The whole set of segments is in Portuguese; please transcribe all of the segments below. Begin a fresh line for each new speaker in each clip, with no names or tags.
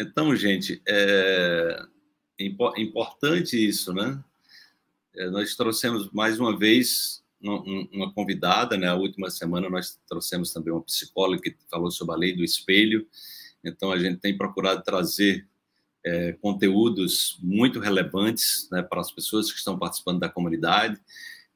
Então, gente, é importante isso, né? É, nós trouxemos mais uma vez uma convidada, né? A última semana nós trouxemos também uma psicóloga que falou sobre a lei do espelho. Então, a gente tem procurado trazer é, conteúdos muito relevantes né, para as pessoas que estão participando da comunidade.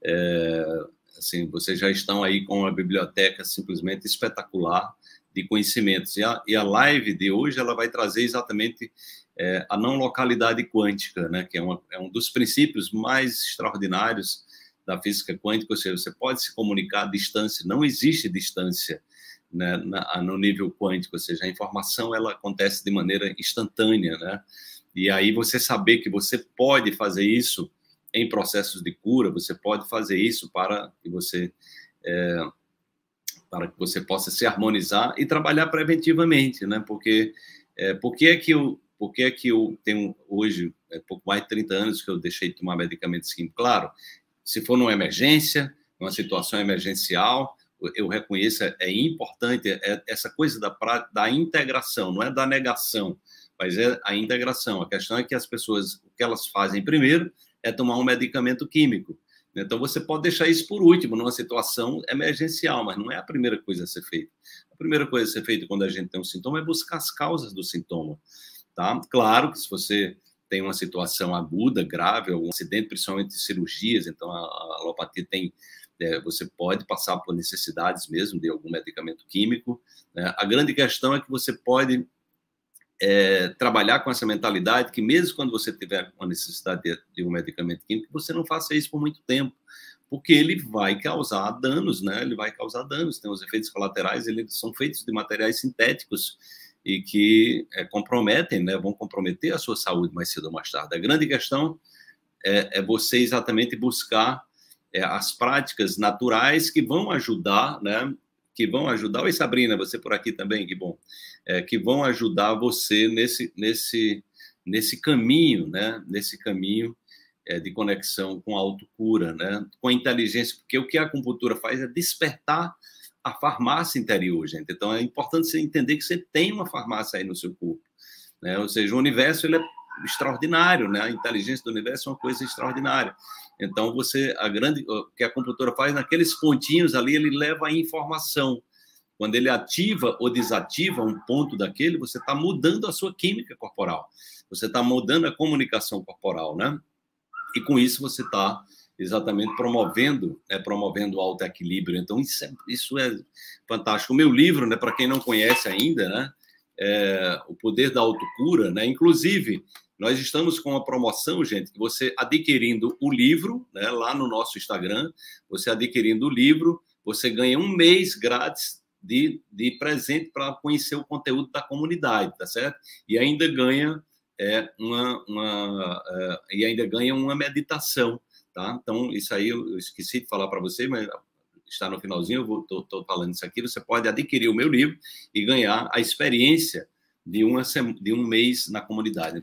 É, assim, vocês já estão aí com uma biblioteca simplesmente espetacular de conhecimentos. E a, e a live de hoje ela vai trazer exatamente é, a não localidade quântica, né, que é, uma, é, um dos princípios mais extraordinários da física quântica, ou seja, você pode se comunicar à distância, não existe distância né, na, no nível quântico, ou seja, a informação ela acontece de maneira instantânea, né? E aí você saber que você pode fazer isso em processos de cura, você pode fazer isso para que você é, para que você possa se harmonizar e trabalhar preventivamente, né? Porque é, por que é que eu por que é que eu tenho hoje é, pouco mais de 30 anos que eu deixei de tomar medicamentos químicos? Claro, se for numa emergência, numa situação emergencial, eu reconheço, é, é importante é, essa coisa da, da integração, não é da negação, mas é a integração. A questão é que as pessoas, o que elas fazem primeiro é tomar um medicamento químico. Então, você pode deixar isso por último, numa situação emergencial, mas não é a primeira coisa a ser feita. A primeira coisa a ser feita quando a gente tem um sintoma é buscar as causas do sintoma. Tá? Claro que se você tem uma situação aguda, grave, algum acidente, principalmente cirurgias, então a, a alopatia tem é, você pode passar por necessidades mesmo de algum medicamento químico. Né? A grande questão é que você pode é, trabalhar com essa mentalidade que mesmo quando você tiver uma necessidade de, de, um medicamento químico, você não faça isso por muito tempo, porque ele vai causar danos, né? Ele vai causar danos. Tem os efeitos colaterais, eles são feitos de materiais sintéticos e que é, comprometem, né? Vão comprometer a sua saúde mais cedo ou mais tarde. A grande questão é, é você exatamente buscar é, as práticas naturais que vão ajudar, né? Que vão ajudar. Oi, Sabrina, você por aqui também, que bom. É, que vão ajudar você nesse, nesse, nesse caminho, né? Nesse caminho é, de conexão com a autocura, né? Com a inteligência, porque o que a acupuntura faz é despertar a farmácia interior, gente. Então é importante você entender que você tem uma farmácia aí no seu corpo, né? Ou seja, o universo ele é extraordinário, né? A inteligência do universo é uma coisa extraordinária. Então, você, a grande, o que a computadora faz naqueles pontinhos ali, ele leva a informação. Quando ele ativa ou desativa um ponto daquele, você está mudando a sua química corporal. Você está mudando a comunicação corporal, né? E com isso você está exatamente promovendo, né, promovendo o alto equilíbrio. Então isso é, isso é fantástico. O meu livro, né, para quem não conhece ainda, né, é, o poder da autocura, né? Inclusive nós estamos com uma promoção, gente, que você adquirindo o livro, né, lá no nosso Instagram, você adquirindo o livro, você ganha um mês grátis de, de presente para conhecer o conteúdo da comunidade, tá certo? E ainda ganha é, uma, uma é, e ainda ganha uma meditação, tá? Então isso aí eu esqueci de falar para você, mas está no finalzinho, eu estou falando isso aqui. Você pode adquirir o meu livro e ganhar a experiência de, uma, de um mês na comunidade.